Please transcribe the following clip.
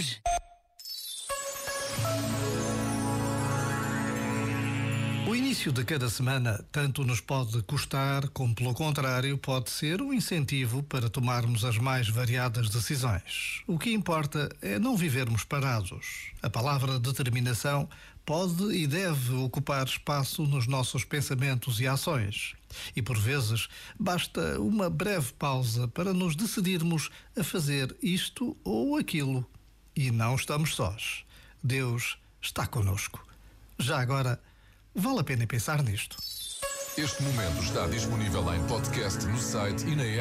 hoje. O início de cada semana tanto nos pode custar, como pelo contrário, pode ser um incentivo para tomarmos as mais variadas decisões. O que importa é não vivermos parados. A palavra determinação pode e deve ocupar espaço nos nossos pensamentos e ações. E por vezes basta uma breve pausa para nos decidirmos a fazer isto ou aquilo. E não estamos sós. Deus está conosco. Já agora, Vale a pena pensar nisto. Este momento está disponível em podcast no site e na app.